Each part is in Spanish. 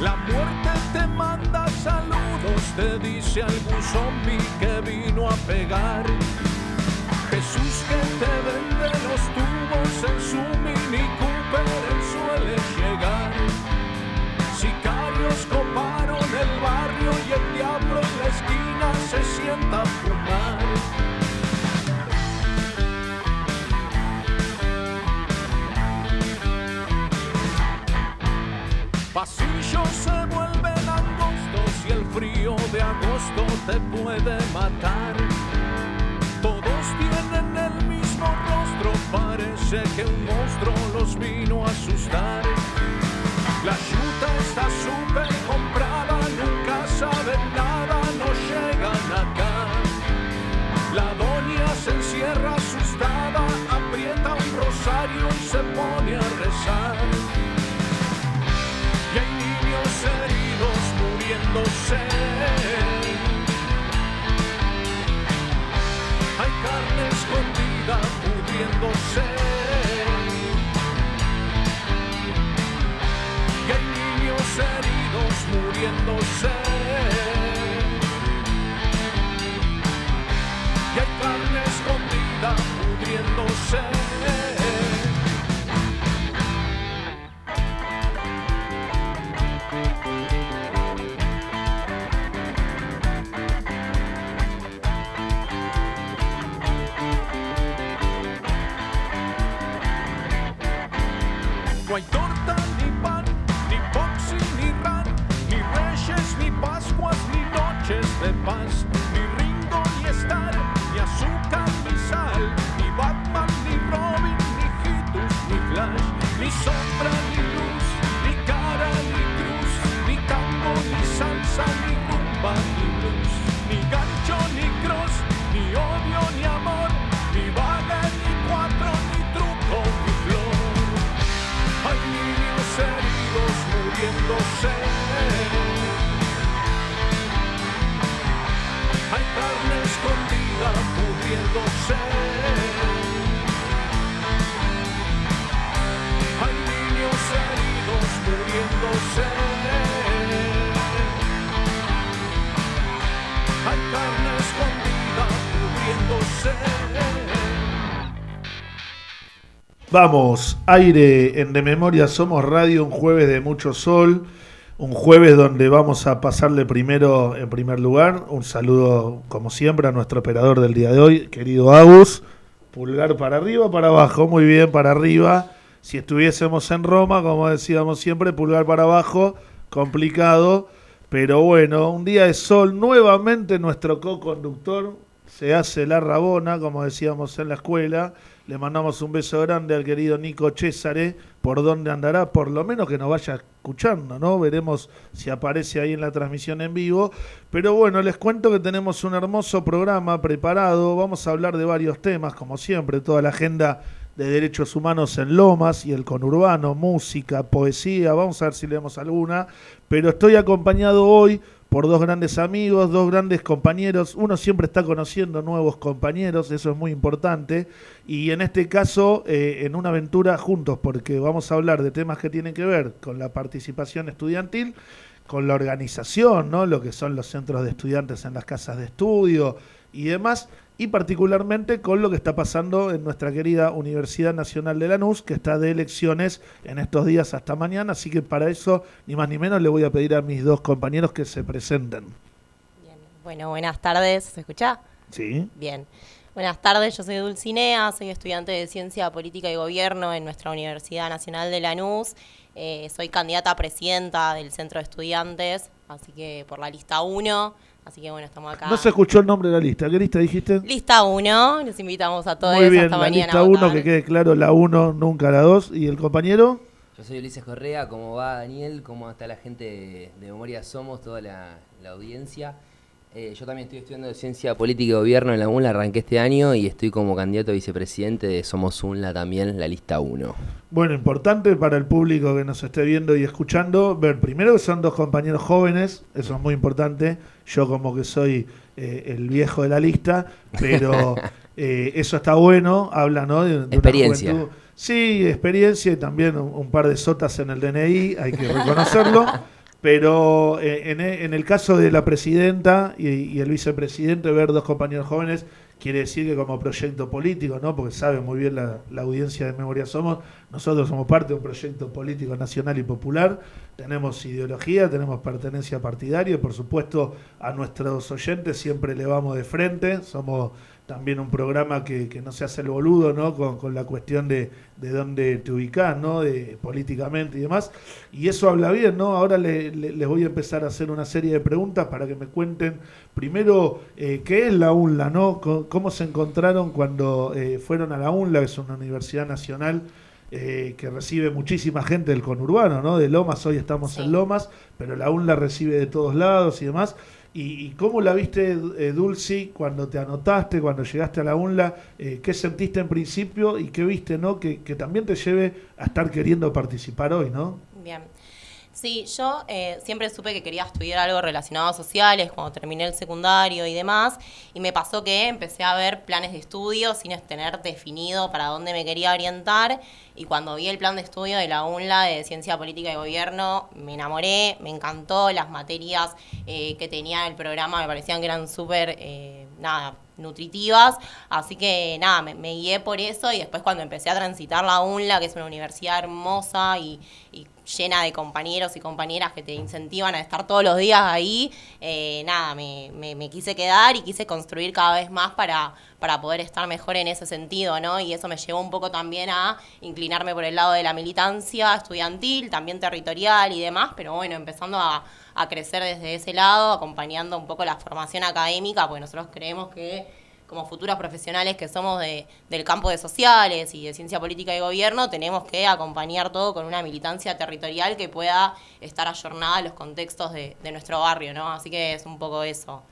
La muerte te manda saludos, te dice algún zombie que vino a pegar. Jesús que te vende los tubos en su mini Cooper, suele llegar. Sicarios coparon el barrio y el diablo en la esquina se sienta a fumar. Pasillos se vuelven angostos y el frío de agosto te puede matar. Todos tienen el mismo rostro, parece que un monstruo los vino a asustar. La yuta está súper comprada, nunca saben nada, no llegan acá. La doña se encierra asustada, aprieta un rosario y se pone a rezar. Escondida pudriéndose. Y hay niños heridos muriéndose. Y hay carne escondida pudriéndose. Vamos, aire en De Memoria Somos Radio, un jueves de mucho sol, un jueves donde vamos a pasarle primero en primer lugar. Un saludo, como siempre, a nuestro operador del día de hoy, querido Agus. Pulgar para arriba, para abajo, muy bien, para arriba. Si estuviésemos en Roma, como decíamos siempre, pulgar para abajo, complicado. Pero bueno, un día de sol, nuevamente nuestro co-conductor se hace la rabona, como decíamos en la escuela. Le mandamos un beso grande al querido Nico Césare, por donde andará, por lo menos que nos vaya escuchando, ¿no? Veremos si aparece ahí en la transmisión en vivo. Pero bueno, les cuento que tenemos un hermoso programa preparado. Vamos a hablar de varios temas, como siempre, toda la agenda de derechos humanos en Lomas y el conurbano, música, poesía. Vamos a ver si leemos alguna. Pero estoy acompañado hoy por dos grandes amigos, dos grandes compañeros. Uno siempre está conociendo nuevos compañeros, eso es muy importante. Y en este caso, eh, en una aventura juntos, porque vamos a hablar de temas que tienen que ver con la participación estudiantil, con la organización, ¿no? lo que son los centros de estudiantes en las casas de estudio y demás, y particularmente con lo que está pasando en nuestra querida Universidad Nacional de Lanús, que está de elecciones en estos días hasta mañana, así que para eso, ni más ni menos, le voy a pedir a mis dos compañeros que se presenten. Bien. Bueno, buenas tardes. ¿Se escucha? ¿Sí? Bien. Buenas tardes, yo soy Dulcinea, soy estudiante de Ciencia Política y Gobierno en nuestra Universidad Nacional de Lanús. Eh, soy candidata a presidenta del Centro de Estudiantes, así que por la lista 1. Así que bueno, estamos acá. No se escuchó el nombre de la lista. ¿Qué lista dijiste? Lista 1, los invitamos a todos Muy bien, hasta la mañana. lista a 1, votar. que quede claro, la 1, nunca la 2. ¿Y el compañero? Yo soy Ulises Correa, ¿cómo va Daniel? ¿Cómo está la gente de, de Memoria Somos, toda la, la audiencia? Eh, yo también estoy estudiando Ciencia Política y Gobierno en la UNLA, arranqué este año y estoy como candidato a vicepresidente de Somos UNLA también, la lista 1. Bueno, importante para el público que nos esté viendo y escuchando, ver primero que son dos compañeros jóvenes, eso es muy importante, yo como que soy eh, el viejo de la lista, pero Eh, eso está bueno, habla ¿no? de, de una Experiencia. juventud- Sí, experiencia y también un, un par de sotas en el DNI, hay que reconocerlo. Pero eh, en, e- en el caso de la presidenta y, y el vicepresidente, ver dos compañeros jóvenes quiere decir que como proyecto político, ¿no? porque sabe muy bien la, la audiencia de Memoria Somos, nosotros somos parte de un proyecto político nacional y popular, tenemos ideología, tenemos pertenencia partidaria y por supuesto a nuestros oyentes siempre le vamos de frente, somos también un programa que, que no se hace el boludo, ¿no? Con, con la cuestión de, de dónde te ubicás, ¿no? De, políticamente y demás. Y eso habla bien, ¿no? Ahora le- le- les voy a empezar a hacer una serie de preguntas para que me cuenten primero eh, qué es la UNLA, ¿no? ¿Cómo se encontraron cuando eh, fueron a la UNLA, que es una universidad nacional? eh, que recibe muchísima gente del conurbano, ¿no? De Lomas, hoy estamos Sí. en Lomas, pero la UNLA recibe de todos lados y demás. ¿Y, y cómo la viste, eh, Dulci, cuando te anotaste, cuando llegaste a la UNLA? Eh, ¿Qué sentiste en principio y qué viste, no? Que, que también te lleve a estar queriendo participar hoy, ¿no? Bien. Sí, yo eh, siempre supe que quería estudiar algo relacionado a sociales cuando terminé el secundario y demás, y me pasó que empecé a ver planes de estudio sin tener definido para dónde me quería orientar, y cuando vi el plan de estudio de la UNLA de Ciencia Política y Gobierno, me enamoré, me encantó, las materias eh, que tenía el programa me parecían que eran súper, eh, nada, nutritivas, así que nada, me, guié por eso y después cuando empecé a transitar la UNLA, que es una universidad hermosa y llena de compañeros y compañeras que te incentivan a estar todos los días ahí, eh, nada, me, me- quise quedar y quise construir cada vez más para, para poder estar mejor en ese sentido, ¿no? Y eso me llevó un poco también a inclinarme por el lado de la militancia estudiantil, también territorial y demás, pero bueno, empezando a, a crecer desde ese lado, acompañando un poco la formación académica, porque nosotros creemos que como futuros profesionales que somos de, del campo de sociales y de ciencia política y gobierno, tenemos que acompañar todo con una militancia territorial que pueda estar ayornada a los contextos de, de nuestro barrio, ¿no? Así que es un poco eso.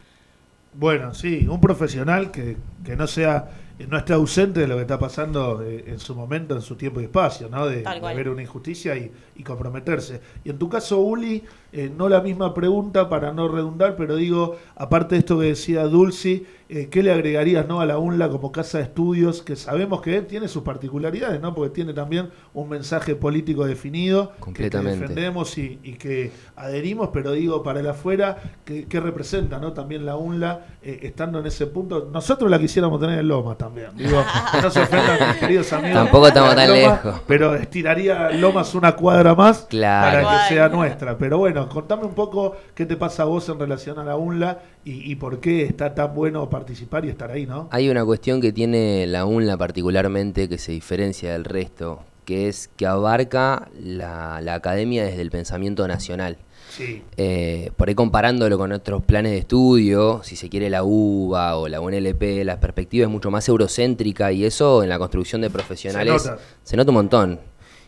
Bueno, sí, un profesional que, que no sea no esté ausente de lo que está pasando eh, en su momento, en su tiempo y espacio, ¿no? De, ver una injusticia y, y comprometerse. Y en tu caso, Uli, eh, no la misma pregunta para no redundar, pero digo, aparte de esto que decía Dulci, eh, ¿qué le agregarías ¿no? a la UNLA como casa de estudios que sabemos que tiene sus particularidades, ¿no? Porque tiene también un mensaje político definido que- que, Completamente. defendemos y, y que adherimos, pero digo, para el afuera, ¿qué, qué representa ¿no? también la UNLA eh, estando en ese punto? Nosotros la quisiéramos tener en Lomas también. Digo, que no se ofendan mis queridos amigos. Tampoco estamos tan Lomas, lejos. Pero estiraría Lomas una cuadra más Claro. para que sea nuestra. Pero bueno, contame un poco qué te pasa a vos en relación a la UNLA y, y por qué está tan bueno participar y estar ahí, ¿no? Hay una cuestión que tiene la UNLA particularmente que se diferencia del resto, que es que abarca la, la academia desde el pensamiento nacional. Sí. Eh, por ahí comparándolo con otros planes de estudio, si se quiere la UBA o la UNLP, la perspectiva es mucho más eurocéntrica y eso en la construcción de profesionales Se nota. se nota un montón.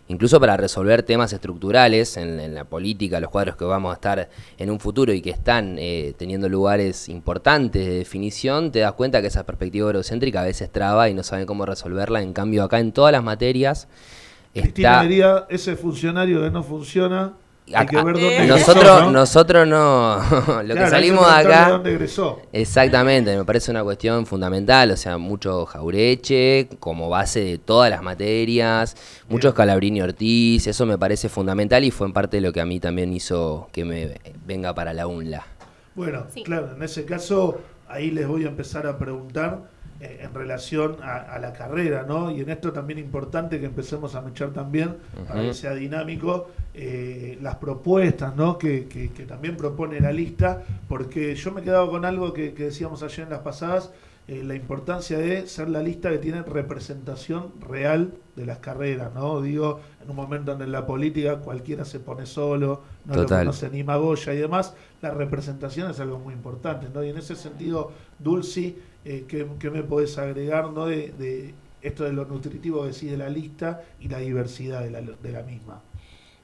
Incluso para resolver temas estructurales en, en la política, los cuadros que vamos a estar en un futuro y que están eh, teniendo lugares importantes de definición, te das cuenta que esa perspectiva eurocéntrica a veces traba y no saben cómo resolverla. En cambio, acá en todas las materias Cristina está... diría, ese funcionario que no funciona, Acá- que Eh. nosotros, ¿no? nosotros no, lo Claro, que hay que salimos de preguntarle acá... dónde egresó. Exactamente, me parece una cuestión fundamental, o sea, mucho Jaureche como base de todas las materias, mucho Bien. Scalabrini Ortiz, eso me parece fundamental y fue en parte lo que a mí también hizo que me venga para la UNLA. Bueno, Sí. claro, en ese caso, ahí les voy a empezar a preguntar en relación a, a la carrera, ¿no? Y en esto también importante que empecemos a mechar también, para que sea dinámico, eh, las propuestas, ¿no? Que, que- que también propone la lista, porque yo me he quedado con algo que, que decíamos ayer en las pasadas, eh, la importancia de ser la lista que tiene representación real de las carreras, ¿no? Digo, en un momento donde en la política cualquiera se pone solo, no lo Total. conoce ni Magoya y demás, la representación es algo muy importante, ¿no? Y en ese sentido, Dulci, eh, ¿qué, qué me podés agregar, ¿no? De, de esto de lo nutritivo que decís de la lista y la diversidad de la, de la misma.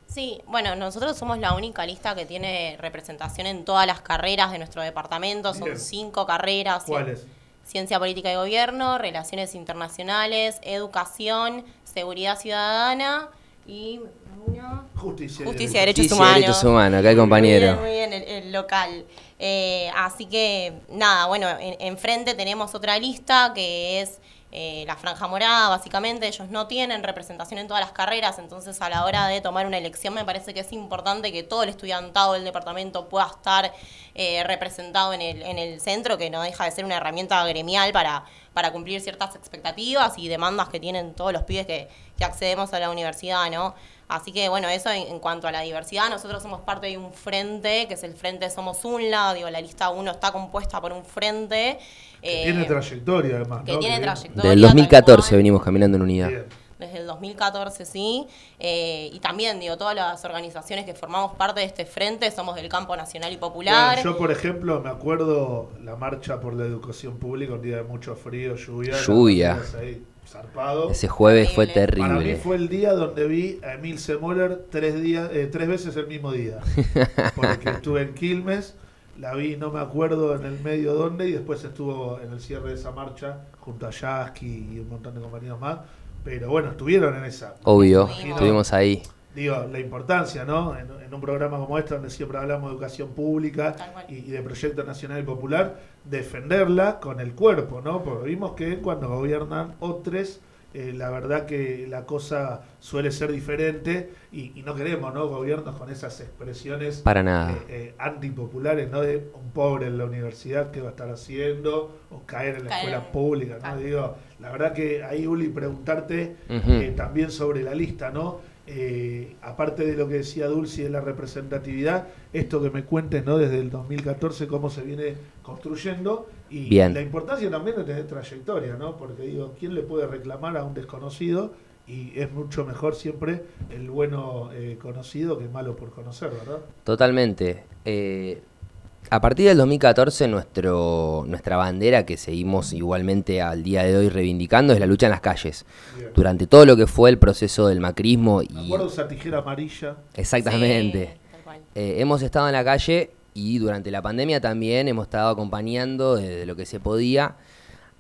Sí, bueno, nosotros somos la única lista que tiene representación en todas las carreras de nuestro departamento, son Bien. cinco carreras. ¿Cuáles? Ciencia Política y Gobierno, Relaciones Internacionales, Educación, Seguridad Ciudadana, y una... Justicia. y Justicia y Derechos. Derechos Justicia y Humanos. Derechos Humanos, acá el compañero. Muy bien, muy bien, el, el local. Eh, así que, nada, bueno, en- enfrente tenemos otra lista que es eh, la franja morada, básicamente. Ellos no tienen representación en todas las carreras, entonces a la hora de tomar una elección me parece que es importante que todo el estudiantado del departamento pueda estar eh, representado en el, en el centro, que no deja de ser una herramienta gremial para, para cumplir ciertas expectativas y demandas que tienen todos los pibes que, que accedemos a la universidad, ¿no? Así que bueno, eso en, en cuanto a la diversidad, nosotros somos parte de un frente, que es el Frente Somos UNLA, digo, la lista 1 está compuesta por un frente. Que eh, tiene trayectoria además. que ¿no? tiene Que- trayectoria. Del tal 2014 cual. venimos caminando en unidad. Bien. Desde el 2014, sí. Eh, y también, digo, todas las organizaciones que formamos parte de este frente somos del campo nacional y popular. Bueno, yo, por ejemplo, me acuerdo la marcha por la educación pública, un día de mucho frío, lluvia. Lluvia. banderas ahí, zarpado. Ese jueves fue Terrible. Para mí fue el día donde vi a Emil Semoller tres, días, eh, tres veces el mismo día. Porque estuve en Quilmes, la vi, no me acuerdo en el medio dónde, y después estuvo en el cierre de esa marcha junto a Yasky y un montón de compañeros más. Pero bueno, estuvieron en esa. Obvio, Estuvimos. estuvimos ahí. Digo, la importancia, ¿no? En, en un programa como este, donde siempre hablamos de educación pública y, y de proyecto nacional y popular, defenderla con el cuerpo, ¿no? Porque vimos que cuando gobiernan otros, eh, la verdad que la cosa suele ser diferente y, y no queremos, ¿no? Gobiernos con esas expresiones Para nada. eh, eh, antipopulares, ¿no? De un pobre en la universidad, ¿qué va a estar haciendo? O caer en la Caer escuela pública, ¿no? Digo, la verdad que ahí, Uli, preguntarte eh, también sobre la lista, ¿no? Eh, aparte de lo que decía Dulce de la representatividad, esto que me cuentes, ¿no? Desde el 2014, cómo se viene construyendo y Bien. la importancia también de tener trayectoria, ¿no? Porque digo, ¿quién le puede reclamar a un desconocido? Y es mucho mejor siempre el bueno eh, conocido que el malo por conocer, ¿verdad? Totalmente. Eh, a partir del 2014, nuestro, nuestra bandera, que seguimos igualmente al día de hoy reivindicando, es la lucha en las calles. Bien. Durante todo lo que fue el proceso del macrismo y... acuerdo esa tijera amarilla. Exactamente. Sí. Eh, hemos estado en la calle y durante la pandemia también hemos estado acompañando desde lo que se podía.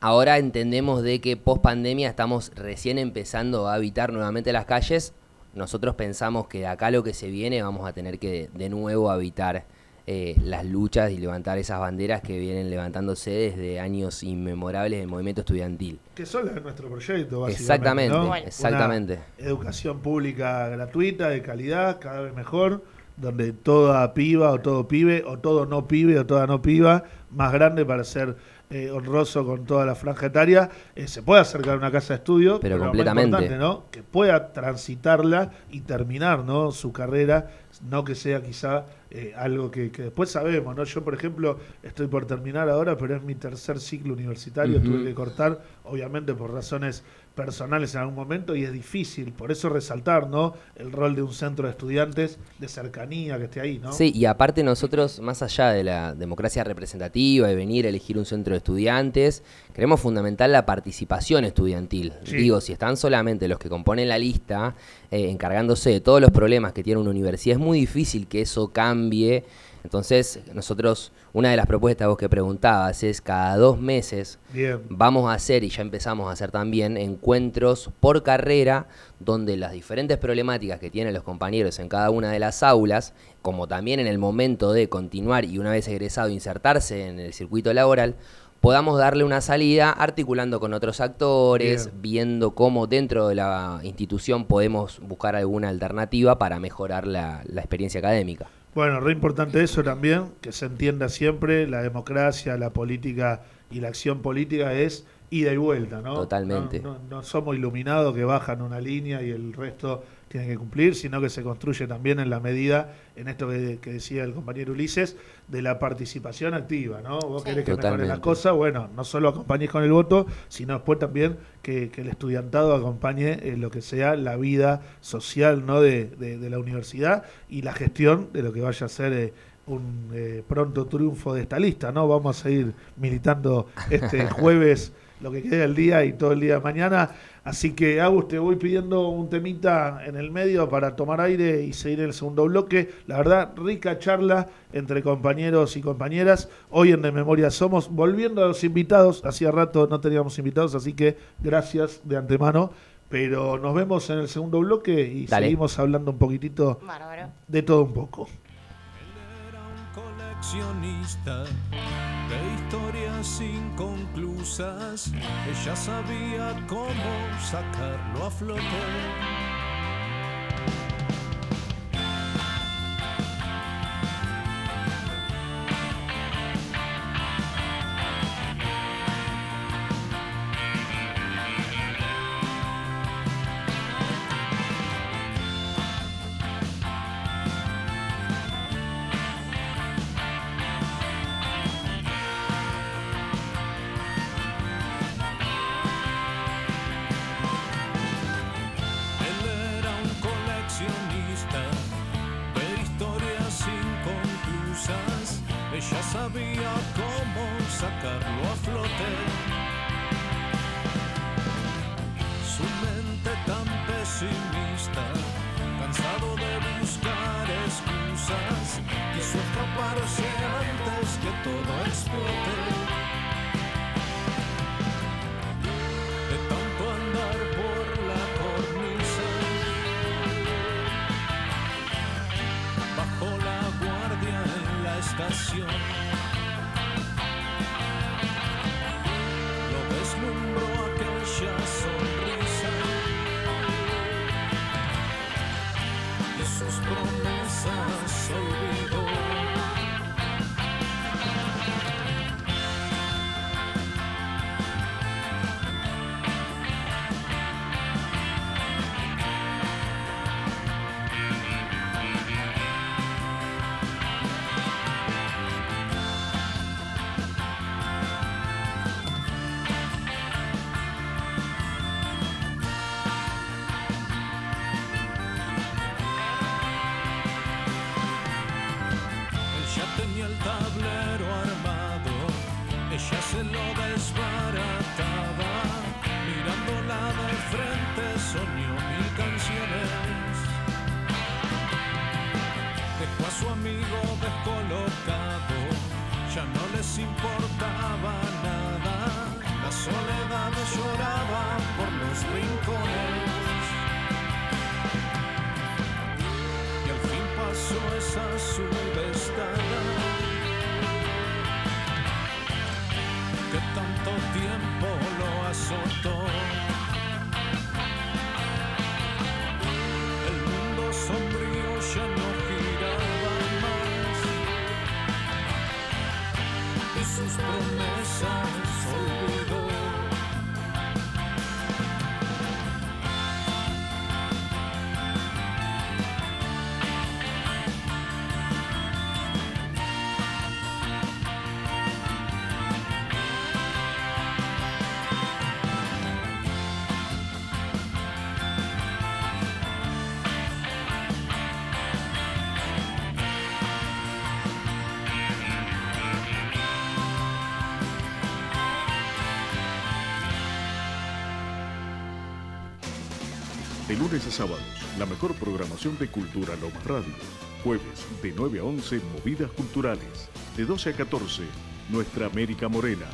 Ahora entendemos de que post pandemia estamos recién empezando a habitar nuevamente las calles. Nosotros pensamos que de acá lo que se viene vamos a tener que de nuevo habitar eh, las luchas y levantar esas banderas que vienen levantándose desde años inmemorables del movimiento estudiantil. Que son las de nuestro proyecto, básicamente. Exactamente, ¿no? Bueno. exactamente. Una educación pública gratuita, de calidad, cada vez mejor, donde toda piba o todo pibe, o todo no pibe o toda no piba, más grande para ser eh, honroso con toda la franja etaria, eh, se puede acercar a una casa de estudio, Pero completamente. importante, ¿no? Que pueda transitarla y terminar, ¿no? Su carrera, no que sea quizá eh, algo que, que después sabemos, ¿no? Yo, por ejemplo, estoy por terminar ahora, pero es mi tercer ciclo universitario, tuve que cortar, obviamente por razones personales en algún momento, y es difícil, por eso resaltar, ¿no? El rol de un centro de estudiantes de cercanía que esté ahí, ¿no? Sí, y aparte nosotros, más allá de la democracia representativa y venir a elegir un centro de estudiantes, queremos fundamental la participación estudiantil. Sí. Digo, si están solamente los que componen la lista eh, encargándose de todos los problemas que tiene una universidad, es muy difícil que eso cambie. Entonces, nosotros, una de las propuestas vos que preguntabas es cada dos meses Bien. Vamos a hacer, y ya empezamos a hacer también, encuentros por carrera donde las diferentes problemáticas que tienen los compañeros en cada una de las aulas, como también en el momento de continuar y una vez egresado insertarse en el circuito laboral, podamos darle una salida articulando con otros actores, Bien. viendo cómo dentro de la institución podemos buscar alguna alternativa para mejorar la, la experiencia académica. Bueno, re importante eso también, que se entienda siempre, la democracia, la política y la acción política es ida y vuelta, ¿no? Totalmente. No, no- no somos iluminados que bajan una línea y el resto tiene que cumplir, sino que se construye también en la medida, en esto que, que decía el compañero Ulises, de la participación activa, ¿no? Vos Sí. querés que mejore la cosa, bueno, no solo acompañes con el voto, sino después también que, que el estudiantado acompañe en lo que sea la vida social, ¿no? De, de- de la universidad y la gestión de lo que vaya a ser eh, un eh, pronto triunfo de esta lista, ¿no? Vamos a seguir militando este jueves lo que queda del día y todo el día de mañana. Así que, Agus, te voy pidiendo un temita en el medio para tomar aire y seguir en el segundo bloque. La verdad, rica charla entre compañeros y compañeras. Hoy en De Memoria Somos, volviendo a los invitados. Hacía rato no teníamos invitados, así que gracias de antemano Pero nos vemos en el segundo bloque y Dale. seguimos hablando un poquitito Bárbaro. de todo un poco. Era un coleccionista de historias inconclusas. Ella sabía cómo sacarlo a flote. De lunes a sábados, la mejor programación de Cultura Loma Radio. Jueves, de 9 a 11, Movidas Culturales. De 12 a 14, Nuestra América Morena.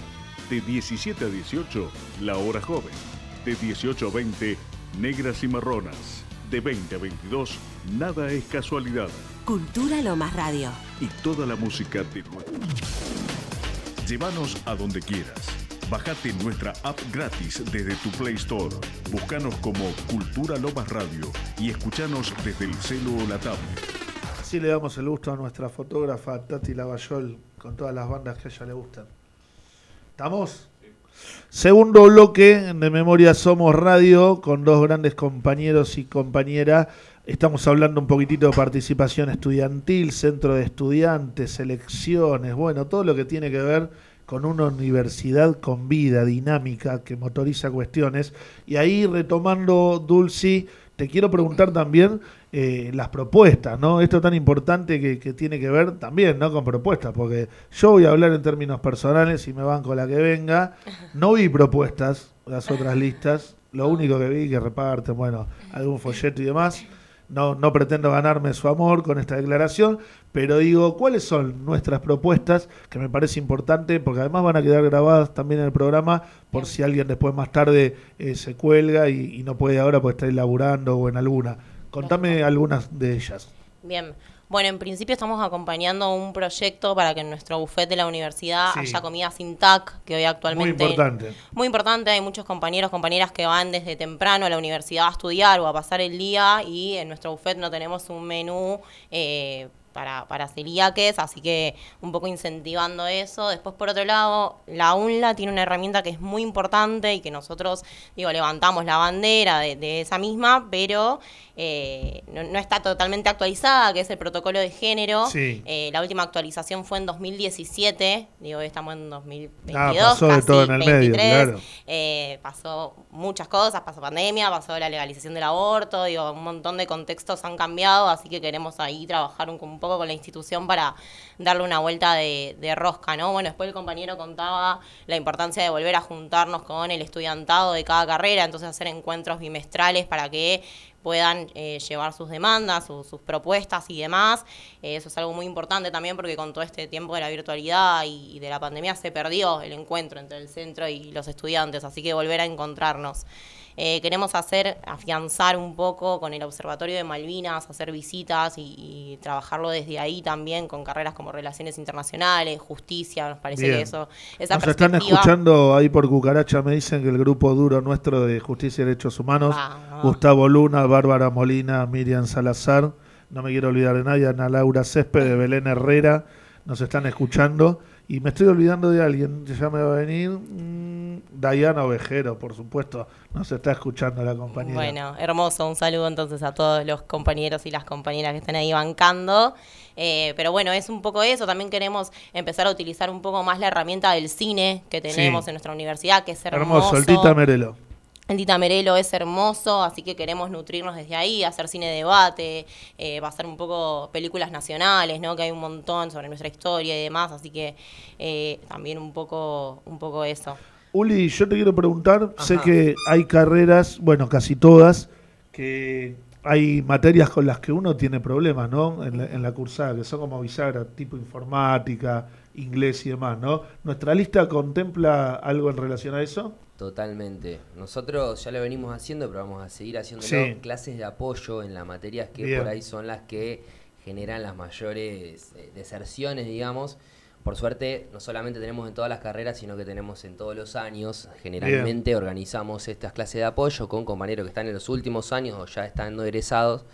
De 17 a 18, La Hora Joven. De 18 a 20, Negras y Marronas. De 20 a 22, Nada es Casualidad. Cultura Lomas Radio. Y toda la música de nuestro. Llévanos a donde quieras. Bájate nuestra app gratis desde tu Play Store. Búscanos como Cultura Lomas Radio y escuchanos desde el celo o la tablet. Así le damos el gusto a nuestra fotógrafa Tati Lavallol con todas las bandas que a ella le gustan. ¿Estamos? Segundo bloque de Memoria Somos Radio con dos grandes compañeros y compañeras. Estamos hablando un poquitito de participación estudiantil, centro de estudiantes, elecciones, bueno, todo lo que tiene que ver con una universidad con vida, dinámica, que motoriza cuestiones. Y ahí retomando, Dulci, te quiero preguntar también eh, las propuestas, ¿no? Esto tan importante que, que tiene que ver también, ¿no? Con propuestas, porque yo voy a hablar en términos personales y me van con la que venga. No vi propuestas, las otras listas. Lo único que vi que reparten, bueno, algún folleto y demás. no, no pretendo ganarme su amor con esta declaración, pero digo, ¿cuáles son nuestras propuestas? Que me parece importante, porque además van a quedar grabadas también en el programa, por si alguien después más tarde eh, se cuelga y, y no puede ahora porque está laburando o en alguna. Contame algunas de ellas. Bien. Bueno, en principio estamos acompañando un proyecto para que en nuestro buffet de la universidad Sí. haya comida sin TAC, que hoy actualmente... Muy importante. Muy importante, hay muchos compañeros, compañeras que van desde temprano a la universidad a estudiar o a pasar el día y en nuestro buffet no tenemos un menú eh, para, para celíaques, así que un poco incentivando eso. Después, por otro lado, la UNLA tiene una herramienta que es muy importante y que nosotros, digo, levantamos la bandera de, de esa misma, pero eh, no, no está totalmente actualizada, que es el protocolo de género. Sí. Eh, la última actualización fue en 2017, digo, hoy estamos en 2022, Ah, pasó de todo en el medio, 23. claro. Eh, pasó muchas cosas, pasó pandemia, pasó la legalización del aborto, digo, un montón de contextos han cambiado, así que queremos ahí trabajar un, un poco con la institución para darle una vuelta de, de rosca, ¿no? Bueno, después el compañero contaba la importancia de volver a juntarnos con el estudiantado de cada carrera, entonces hacer encuentros bimestrales para que puedan eh, llevar sus demandas, sus, propuestas y demás. Eh, eso es algo muy importante también porque con todo este tiempo de la virtualidad y, y de la pandemia se perdió el encuentro entre el centro y los estudiantes, así que volver a encontrarnos. Eh, queremos hacer, afianzar un poco con el Observatorio de Malvinas, hacer visitas y, y trabajarlo desde ahí también con carreras como Relaciones Internacionales, Justicia, nos parece Bien. que eso, esa Nos están escuchando ahí por Cucaracha, me dicen que el grupo duro nuestro de Justicia y Derechos Humanos, Vamos. Gustavo Luna, Bárbara Molina, Miriam Salazar, no me quiero olvidar de nadie, Ana Laura Césped, de Belén Herrera, nos están escuchando. Y me estoy olvidando de alguien, ya me va a venir. mm, Dayana Ovejero, por supuesto, nos está escuchando la compañera. Bueno, hermoso. Un saludo entonces a todos los compañeros y las compañeras que están ahí bancando. Eh, pero bueno, es un poco eso. También queremos empezar a utilizar un poco más la herramienta del cine que tenemos Sí. en nuestra universidad, que es hermoso. Hermoso, el Tita Merelo. El Tita Merelo es hermoso, así que queremos nutrirnos desde ahí, hacer cine de debate, eh, pasar un poco películas nacionales, ¿no? Que hay un montón sobre nuestra historia y demás, así que eh, también un poco, un poco eso. Uli, yo te quiero preguntar, sé que hay carreras, bueno, casi todas, que hay materias con las que uno tiene problemas, ¿no? En la, en la cursada, que son como bisagra, tipo informática, inglés y demás, ¿no? ¿Nuestra lista contempla algo en relación a eso? Totalmente. Nosotros ya lo venimos haciendo, pero vamos a seguir haciéndolo. Sí. Clases de apoyo en las materias que Bien. por ahí son las que generan las mayores eh, deserciones, digamos. Por suerte, no solamente tenemos en todas las carreras, sino que tenemos en todos los años. Generalmente organizamos estas clases de apoyo con compañeros que están en los últimos años o ya estando egresados.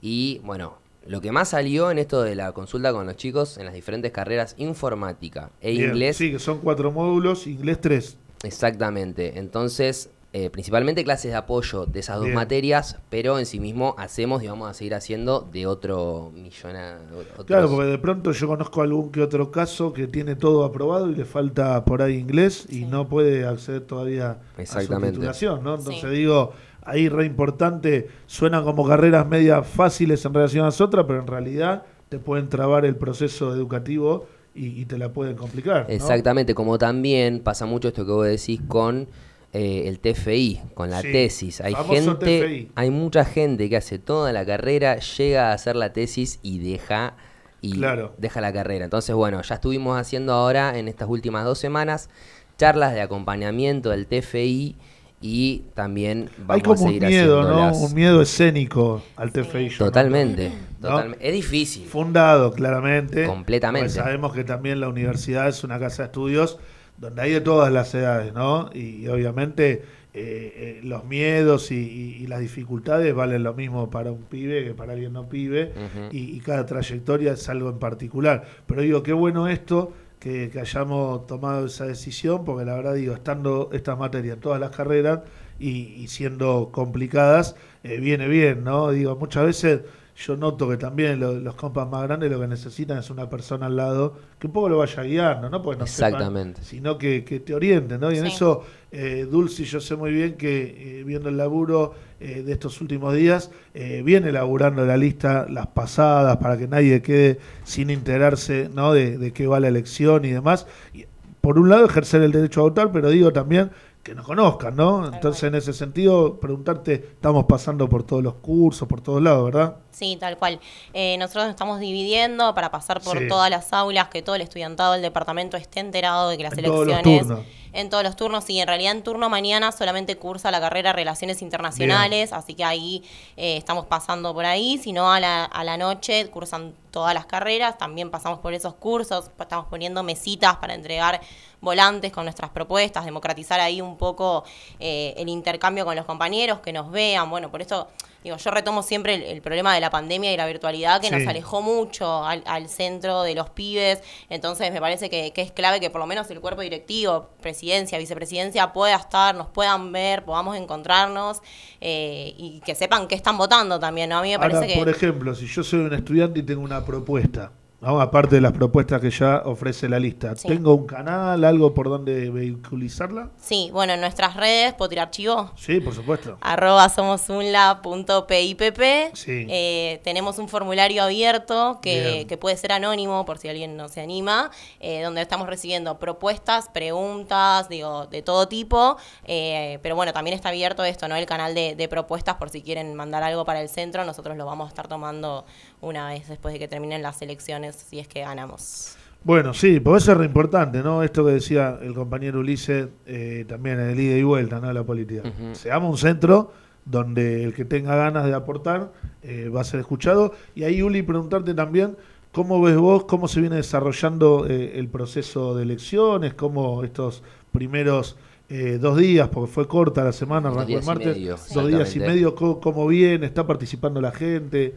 Y bueno, lo que más salió en esto de la consulta con los chicos en las diferentes carreras, informática e Bien, inglés, Sí, que son cuatro módulos, inglés tres. Exactamente. Entonces, eh, principalmente clases de apoyo de esas dos Bien. materias, pero en sí mismo hacemos y vamos a seguir haciendo de otro millona. otros- Claro, porque de pronto yo conozco algún que otro caso que tiene todo aprobado y le falta por ahí inglés y Sí. no puede acceder todavía a su titulación, ¿no? Entonces Sí. digo, ahí re importante, suenan como carreras medias fáciles en relación a las otras, pero en realidad te pueden trabar el proceso educativo y, y te la pueden complicar. ¿no? Exactamente, como también pasa mucho esto que vos decís con eh, el TFI, con la Sí, tesis. Hay gente, TFI. hay mucha gente que hace toda la carrera, llega a hacer la tesis y deja y Claro. deja la carrera. Entonces, bueno, ya estuvimos haciendo ahora en estas últimas dos semanas charlas de acompañamiento del TFI y también vamos Hay como a un seguir miedo, ¿no? Un miedo escénico al TFI. Totalmente, ¿No? totalmente. Es difícil. Fundado, claramente. Completamente. Sabemos que también la universidad es una casa de estudios donde hay de todas las edades, ¿no? Y, obviamente eh, eh, los miedos y, y- y las dificultades valen lo mismo para un pibe que para alguien no pibe. Y cada trayectoria es algo en particular. Pero digo, qué bueno esto. Que, hayamos tomado esa decisión, porque la verdad digo, estando estas materias en todas las carreras y, y siendo complicadas, eh, viene bien, ¿no? Digo, muchas veces yo noto que también lo- los compas más grandes lo que necesitan es una persona al lado que un poco lo vaya guiando, ¿no? Porque no sepan, Exactamente. sino que, que te orienten, ¿no? Y en Sí. eso, eh, Dulce, yo sé muy bien que eh, viendo el laburo eh, de estos últimos días, eh, viene laburando la lista, las pasadas, para que nadie quede sin enterarse, ¿no? De, de qué va la elección y demás. Y, por un lado, ejercer el derecho a votar, pero digo también que nos conozcan, ¿no? Entonces, en ese sentido, preguntarte, estamos pasando por todos los cursos, por todos lados, ¿verdad? Sí, tal cual. Eh, nosotros nos estamos dividiendo para pasar por Sí. todas las aulas, que todo el estudiantado del departamento esté enterado de que las En elecciones... En todos los turnos, sí. En realidad, en turno mañana solamente cursa la carrera Relaciones Internacionales, así que ahí eh, estamos pasando por ahí. Si no, a la, a la noche cursan todas las carreras. También pasamos por esos cursos. Estamos poniendo mesitas para entregar volantes con nuestras propuestas, democratizar ahí un poco eh, el intercambio con los compañeros, que nos vean. Bueno, por eso, digo, yo retomo siempre el, el problema de la pandemia y la virtualidad que Sí. nos alejó mucho al, al centro de los pibes. Entonces, me parece que, que es clave que por lo menos el cuerpo directivo, presidencia, vicepresidencia, pueda estar, nos puedan ver, podamos encontrarnos eh, y que sepan qué están votando también, ¿no? A mí me parece Ahora, que... por ejemplo, si yo soy un estudiante y tengo una propuesta, ¿no? aparte de las propuestas que ya ofrece la lista, Sí. ¿tengo un canal, algo por donde vehiculizarla? Sí, bueno, en nuestras redes, ¿puedo tirar chivo? Sí, por supuesto. arroba somosunla.pipp. Sí. Eh, tenemos un formulario abierto que, que puede ser anónimo por si alguien no se anima, eh, donde estamos recibiendo propuestas, preguntas, digo, de todo tipo. eh, pero bueno, también está abierto esto, ¿no? El canal de, de propuestas por si quieren mandar algo para el centro. Nosotros lo vamos a estar tomando una vez después de que terminen las elecciones, si es que ganamos. Bueno, sí, por eso es re importante, ¿no? Esto que decía el compañero Ulises, eh, también en el ida y vuelta, ¿no? De la política. Seamos un centro donde el que tenga ganas de aportar eh, va a ser escuchado. Y ahí, Uli, preguntarte también, ¿cómo ves vos, cómo se viene desarrollando eh, el proceso de elecciones? ¿Cómo estos primeros eh, dos días, porque fue corta la semana, arrancó el martes, medio, dos días y medio, ¿cómo, cómo viene? ¿Está participando la gente?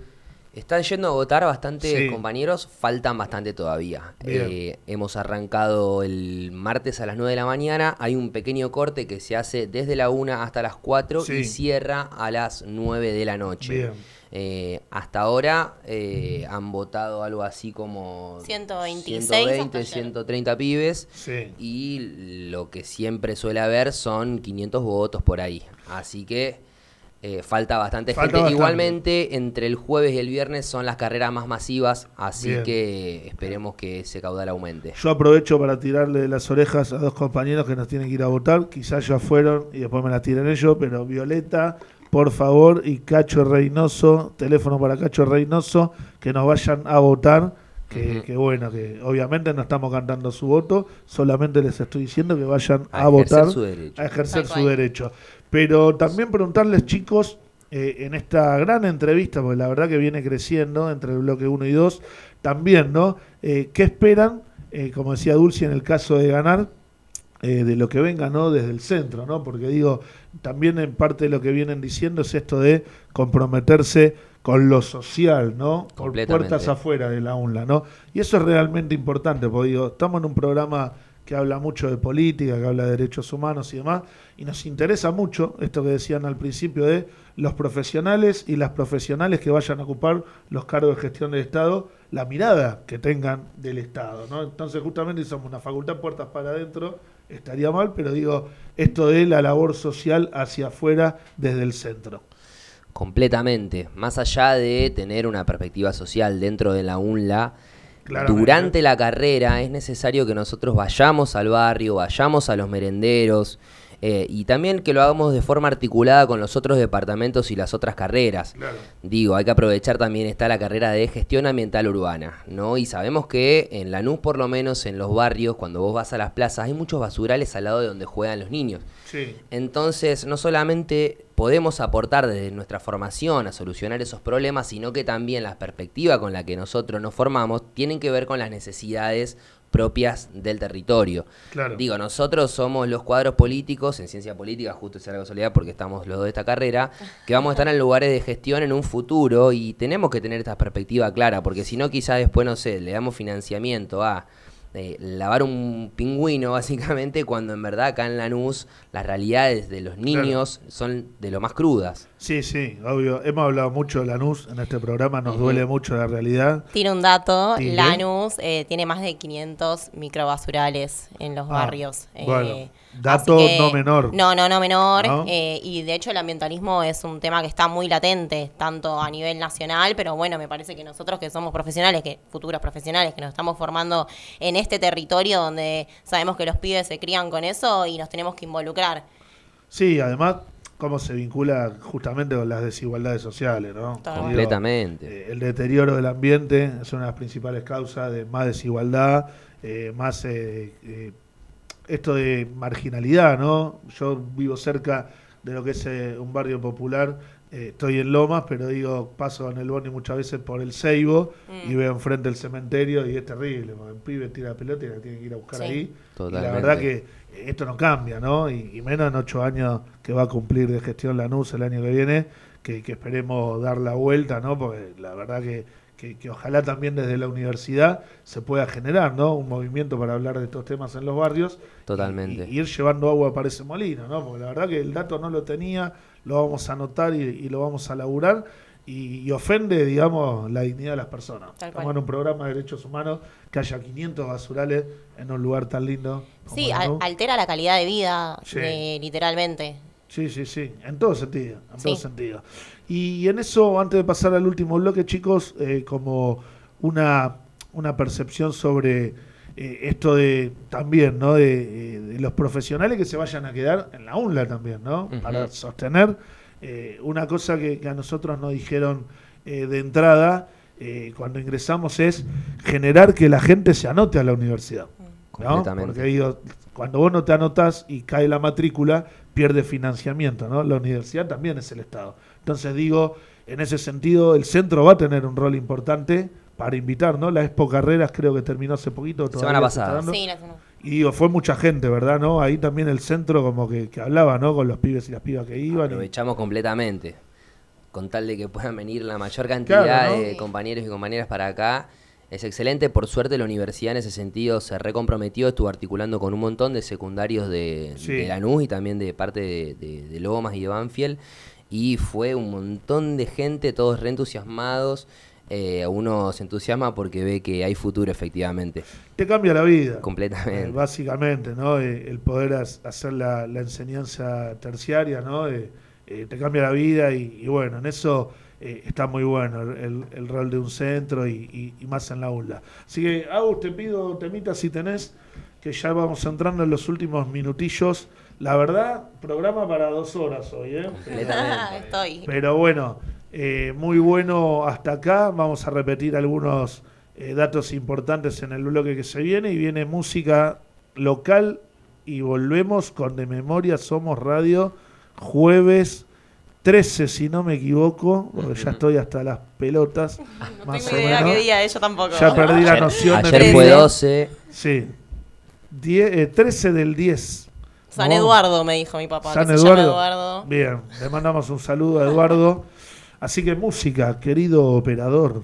Están yendo a votar bastante Sí. compañeros, faltan bastante todavía. Eh, hemos arrancado el martes a las 9 de la mañana, hay un pequeño corte que se hace desde la 1 hasta las 4 Sí. y cierra a las 9 de la noche. Bien. Eh, hasta ahora eh, han votado algo así como 126 120, hasta ayer. 130 pibes Sí. y lo que siempre suele haber son 500 votos por ahí. Así que eh, falta bastante Falta gente. bastante. Igualmente, entre el jueves y el viernes son las carreras más masivas, así Bien. que esperemos que ese caudal aumente. Yo aprovecho para tirarle las orejas a dos compañeros que nos tienen que ir a votar. Quizás ya fueron y después me las tiran ellos, pero Violeta, por favor, y Cacho Reynoso, teléfono para Cacho Reynoso, que nos vayan a votar. Que, que bueno, que obviamente no estamos cantando su voto, solamente les estoy diciendo que vayan a, A ejercer votar, su derecho. a ejercer su derecho. Pero también preguntarles, chicos, eh, en esta gran entrevista, porque la verdad que viene creciendo entre el bloque 1 y 2, también, ¿no? Eh, ¿Qué esperan, eh, como decía Dulce, en el caso de ganar, de lo que venga, ¿no? Desde el centro, ¿no? Porque digo, también en parte de lo que vienen diciendo es esto de comprometerse con lo social, ¿no? Por puertas afuera de la UNLA, ¿no? Y eso es realmente importante, porque digo, estamos en un programa que habla mucho de política, que habla de derechos humanos y demás, y nos interesa mucho esto que decían al principio de los profesionales y las profesionales que vayan a ocupar los cargos de gestión del Estado, la mirada que tengan del Estado. Entonces justamente somos una facultad puertas para adentro, estaría mal, pero digo, esto de la labor social hacia afuera desde el centro. Completamente. Más allá de tener una perspectiva social dentro de la UNLA, Durante la carrera es necesario que nosotros vayamos al barrio, vayamos a los merenderos eh, y también que lo hagamos de forma articulada con los otros departamentos y las otras carreras. Claro. Digo, hay que aprovechar también está la carrera de gestión ambiental urbana, ¿no? Y sabemos que en Lanús, por lo menos en los barrios, cuando vos vas a las plazas, hay muchos basurales al lado de donde juegan los niños. Sí. Entonces, no solamente podemos aportar desde nuestra formación a solucionar esos problemas, sino que también la perspectiva con la que nosotros nos formamos tienen que ver con las necesidades propias del territorio. Claro. Digo, nosotros somos los cuadros políticos, en ciencia política, justo es la casualidad porque estamos los dos de esta carrera, que vamos a estar en lugares de gestión en un futuro y tenemos que tener esta perspectiva clara, porque si no, quizás después, no sé, le damos financiamiento a eh, lavar un pingüino, básicamente, cuando en verdad acá en Lanús las realidades de los niños son de lo más crudas. Sí, sí, obvio. Hemos hablado mucho de Lanús en este programa, nos duele mucho la realidad. Tiene un dato, ¿Y qué? Lanús eh, tiene más de 500 microbasurales en los Ah, barrios. eh, bueno, dato que- no menor. No, no, no menor. ¿No? eh, y de hecho el ambientalismo es un tema que está muy latente, tanto a nivel nacional, pero bueno, me parece que nosotros que somos profesionales, que futuros profesionales, que nos estamos formando en este territorio donde sabemos que los pibes se crían con eso y nos tenemos que involucrar. Sí, además, cómo se vincula justamente con las desigualdades sociales, ¿no? Digo, Completamente. eh, el deterioro del ambiente es una de las principales causas de más desigualdad, eh, más eh, eh, esto de marginalidad, ¿no? Yo vivo cerca de lo que es eh, un barrio popular, eh, estoy en Lomas, pero digo, paso en el Boni muchas veces por el Ceibo y Mm. veo enfrente el cementerio y es terrible, porque el pibe tira la pelota y la tiene que ir a buscar Sí. ahí. Y Totalmente. la verdad que esto no cambia, ¿no? Y, y menos en ocho años que va a cumplir de gestión Lanús el año que viene, que, que esperemos dar la vuelta, ¿no? Porque la verdad que, que, que ojalá también desde la universidad se pueda generar, ¿no? Un movimiento para hablar de estos temas en los barrios. Totalmente. Y, y ir llevando agua para ese molino, ¿no? Porque la verdad que el dato no lo tenía, lo vamos a anotar y, y lo vamos a laburar. Y, y ofende, digamos, la dignidad de las personas. Tal Estamos cual. en un programa de derechos humanos, que haya 500 basurales en un lugar tan lindo. como Sí, al- altera la calidad de vida, Sí. eh, literalmente. Sí, sí, sí, en todo sentido, en todo Sí. sentido. Y en eso, antes de pasar al último bloque, chicos, eh, como una, una percepción sobre eh, esto de también, ¿no? De, de los profesionales que se vayan a quedar en la UNLA también, ¿no? Para sostener eh, una cosa que, que a nosotros nos dijeron eh, de entrada eh, cuando ingresamos es generar que la gente se anote a la universidad. Porque digo, cuando vos no te anotas y cae la matrícula, pierde financiamiento, ¿no? La universidad también es el Estado. Entonces digo, en ese sentido, el centro va a tener un rol importante para invitar, ¿no? La Expo Carreras creo que terminó hace poquito. Semana pasada. Sí, la-. Y digo, fue mucha gente, ¿verdad? ¿No? Ahí también el centro como que, que hablaba, ¿no? Con los pibes y las pibas que iban. y- Aprovechamos completamente. Con tal de que puedan venir la mayor cantidad Claro, ¿no? de compañeros y compañeras para acá. Es excelente. Por suerte, la universidad en ese sentido se recomprometió. Estuvo articulando con un montón de secundarios de, Sí. de Lanús y también de parte de, de- de Lomas y de Banfield. Y fue un montón de gente, todos reentusiasmados. Eh, uno se entusiasma porque ve que hay futuro, efectivamente. te cambia la vida. Completamente. Eh, básicamente, ¿no? Eh, el poder as- hacer la, la enseñanza terciaria, ¿no? Eh, eh, te cambia la vida y, y bueno, en eso eh, está muy bueno el, rol de un centro y, y- y más en la ULA. Así que, Agus, te pido, temita, si tenés, que ya vamos entrando en los últimos minutillos. La verdad, programa para dos horas hoy, ¿eh? Estoy. Pero bueno, eh, muy bueno hasta acá. Vamos a repetir algunos eh, datos importantes en el bloque que se viene. Y viene música local. Y volvemos con De Memoria Somos Radio, jueves 13, si no me equivoco, porque ya estoy hasta las pelotas. No más tengo o idea menos. qué día es, yo tampoco. Ya perdí la noción de Ayer mi fue vida. 12. Sí. Die- eh, 13 del 10. San ¿no? Eduardo, me dijo mi papá. San que se llama Eduardo. Eduardo. Bien, le mandamos un saludo a Eduardo. Así que música, querido operador.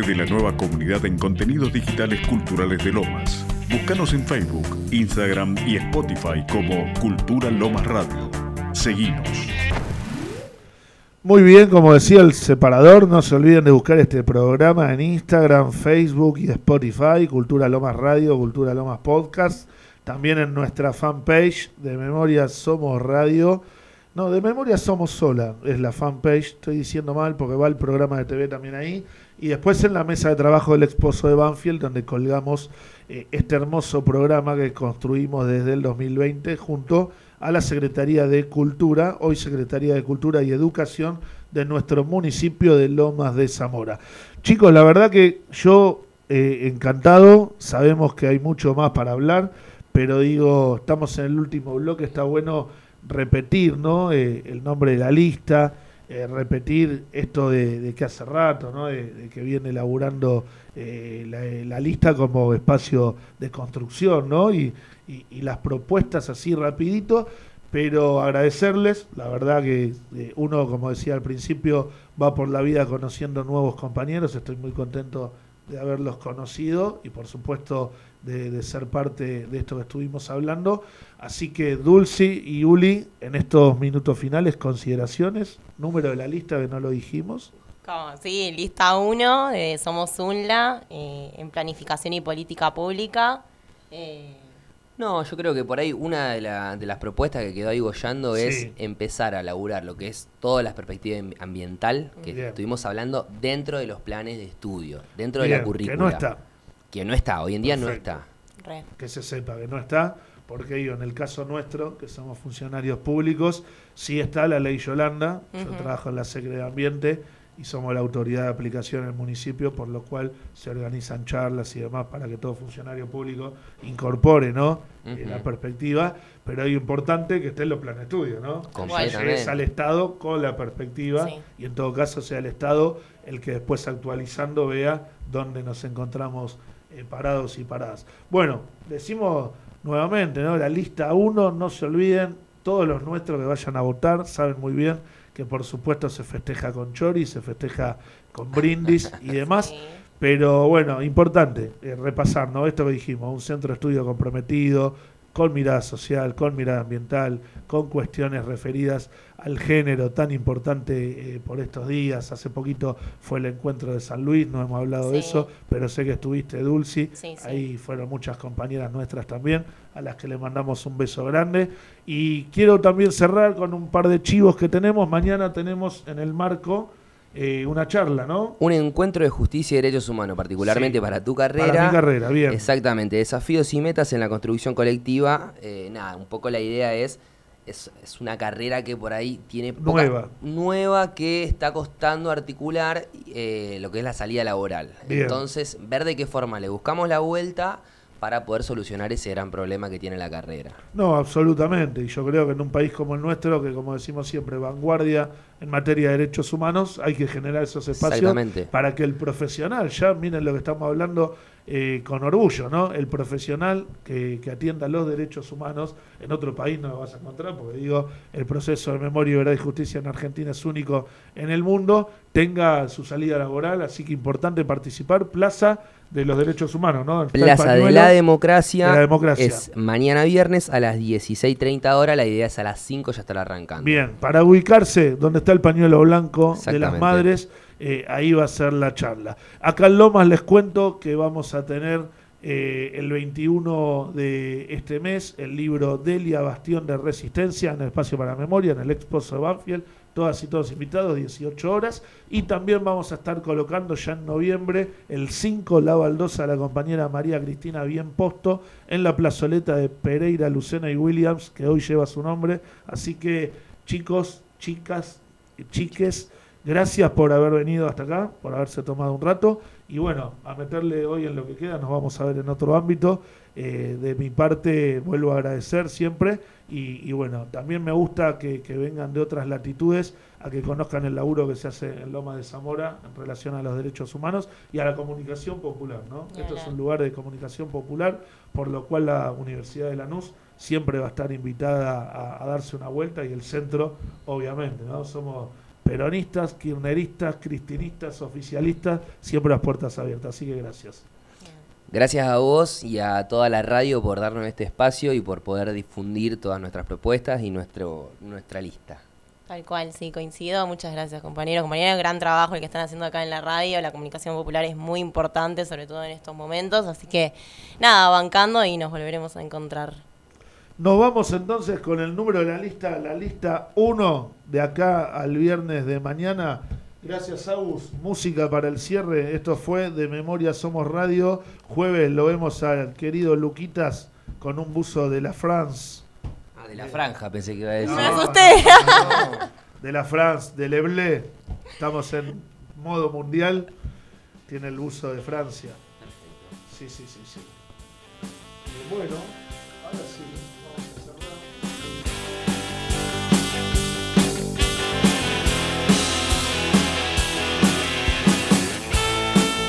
De la nueva comunidad en contenidos digitales culturales de Lomas. Búscanos en Facebook, Instagram y Spotify como Cultura Lomas Radio. Seguinos. Muy bien, como decía el separador, no se olviden de buscar este programa en Instagram, Facebook y Spotify, Cultura Lomas Radio, Cultura Lomas Podcast, también en nuestra fanpage de Memoria Somos Radio. No, de Memoria Somos Sola es la fanpage, estoy diciendo mal porque va el programa de TV también ahí. Y después en la mesa de trabajo del exposo de Banfield, donde colgamos eh, este hermoso programa que construimos desde el 2020 junto a la Secretaría de Cultura, hoy Secretaría de Cultura y Educación de nuestro municipio de Lomas de Zamora. Chicos, la verdad que yo eh, encantado, sabemos que hay mucho más para hablar, pero digo, estamos en el último bloque, está bueno repetir ¿no? Eh, el nombre de la lista, eh, repetir esto de, que hace rato, ¿no? de, que viene elaborando eh, la, la lista como espacio de construcción ¿no? y las propuestas así rapidito, pero agradecerles, la verdad que eh, uno, como decía al principio, va por la vida conociendo nuevos compañeros, estoy muy contento de haberlos conocido y por supuesto de, de ser parte de esto que estuvimos hablando. Así que Dulci y Uli, en estos minutos finales, consideraciones, número de la lista que no lo dijimos. Como, sí, lista 1 de Somos UNLA eh, en planificación y política pública. Eh, No, yo creo que por ahí una de, la- de las propuestas que quedó ahí bollando es Sí. empezar a laburar lo que es toda la perspectiva am- ambiental que Bien. estuvimos hablando dentro de los planes de estudio, dentro de Bien, la currícula. que no está. Que no está, hoy en día no está. re. que se sepa que no está, porque digo, en el caso nuestro, que somos funcionarios públicos, sí está la ley Yolanda, yo trabajo en la Secretaría de Ambiente y somos la autoridad de aplicación en el municipio, por lo cual se organizan charlas y demás para que todo funcionario público incorpore ¿no? Eh, la perspectiva, pero es importante que esté en los planes de estudio, ¿no? Es al Estado con la perspectiva Sí. y en todo caso sea el Estado el que después actualizando vea dónde nos encontramos eh, parados y paradas. Bueno, decimos nuevamente, ¿no? La lista 1, no se olviden, todos los nuestros que vayan a votar saben muy bien que por supuesto se festeja con chori, se festeja con brindis y demás. Sí. Pero bueno, importante eh, repasar, ¿no? Esto que dijimos, un centro de estudio comprometido, con mirada social, con mirada ambiental, con cuestiones referidas al género tan importante eh, por estos días. Hace poquito fue el encuentro de San Luis, no hemos hablado de eso, pero sé que estuviste, Dulci. Sí, sí. Ahí fueron muchas compañeras nuestras también, a las que le mandamos un beso grande. Y quiero también cerrar con un par de chivos que tenemos. Mañana tenemos en el marco eh, una charla, ¿no? Un encuentro de justicia y derechos humanos, particularmente Sí. para tu carrera. Para mi carrera, bien. Exactamente, desafíos y metas en la construcción colectiva. Eh, nada, un poco la idea es, es, es una carrera que por ahí tiene poca- Nueva. nueva que está costando articular eh, lo que es la salida laboral. Bien. Entonces, ver de qué forma le buscamos la vuelta para poder solucionar ese gran problema que tiene la carrera. No, absolutamente. Y yo creo que en un país como el nuestro, que como decimos siempre, vanguardia en materia de derechos humanos, hay que generar esos espacios para que el profesional, ya miren lo que estamos hablando eh, con orgullo, ¿no? El profesional que, que atienda los derechos humanos, en otro país no lo vas a encontrar, porque digo, el proceso de memoria, verdad y justicia en Argentina es único en el mundo, tenga su salida laboral, así que importante participar, Plaza de los Derechos Humanos, ¿no? Está Plaza de la Democracia, de la Democracia. es mañana viernes a las 16.30 horas, la idea es a las 5 ya estar arrancando. Bien, para ubicarse donde está el pañuelo blanco de las madres, eh, ahí va a ser la charla. Acá en Lomas les cuento que vamos a tener eh, el 21 de este mes el libro Delia Bastión de Resistencia en el Espacio para la Memoria, en el Expo de Banfield, todas y todos invitados, 18 horas. Y también vamos a estar colocando ya en noviembre el 5, la baldosa, la compañera María Cristina Bien Posto, en la plazoleta de Pereira, Lucena y Williams, que hoy lleva su nombre. Así que, chicos, chicas, chiques, gracias por haber venido hasta acá, por haberse tomado un rato. Y bueno, a meterle hoy en lo que queda, nos vamos a ver en otro ámbito. Eh, de mi parte, vuelvo a agradecer siempre. Y, y bueno, también me gusta que, que vengan de otras latitudes a que conozcan el laburo que se hace en Loma de Zamora en relación a los derechos humanos y a la comunicación popular. ¿no? Esto es un lugar de comunicación popular, por lo cual la Universidad de Lanús siempre va a estar invitada a, a darse una vuelta y el centro, obviamente. ¿no? Somos peronistas, kirchneristas, cristinistas, oficialistas, siempre las puertas abiertas. Así que gracias. Gracias a vos y a toda la radio por darnos este espacio y por poder difundir todas nuestras propuestas y nuestro, nuestra lista. Tal cual, sí, coincido. Muchas gracias, compañero. Compañero, gran trabajo el que están haciendo acá en la radio. La comunicación popular es muy importante, sobre todo en estos momentos. Así que, nada, bancando y nos volveremos a encontrar. Nos vamos entonces con el número de la lista, la lista 1 de acá al viernes de mañana. Gracias, Agus. Música para el cierre. Esto fue de Memoria Somos Radio. Jueves lo vemos al querido Luquitas con un buzo de la France. Ah, de la franja pensé que iba a decir. Me asusté. De la France, de Leblé. Estamos en modo mundial. Tiene el buzo de Francia. Sí, sí, sí, sí. Eh, Bueno.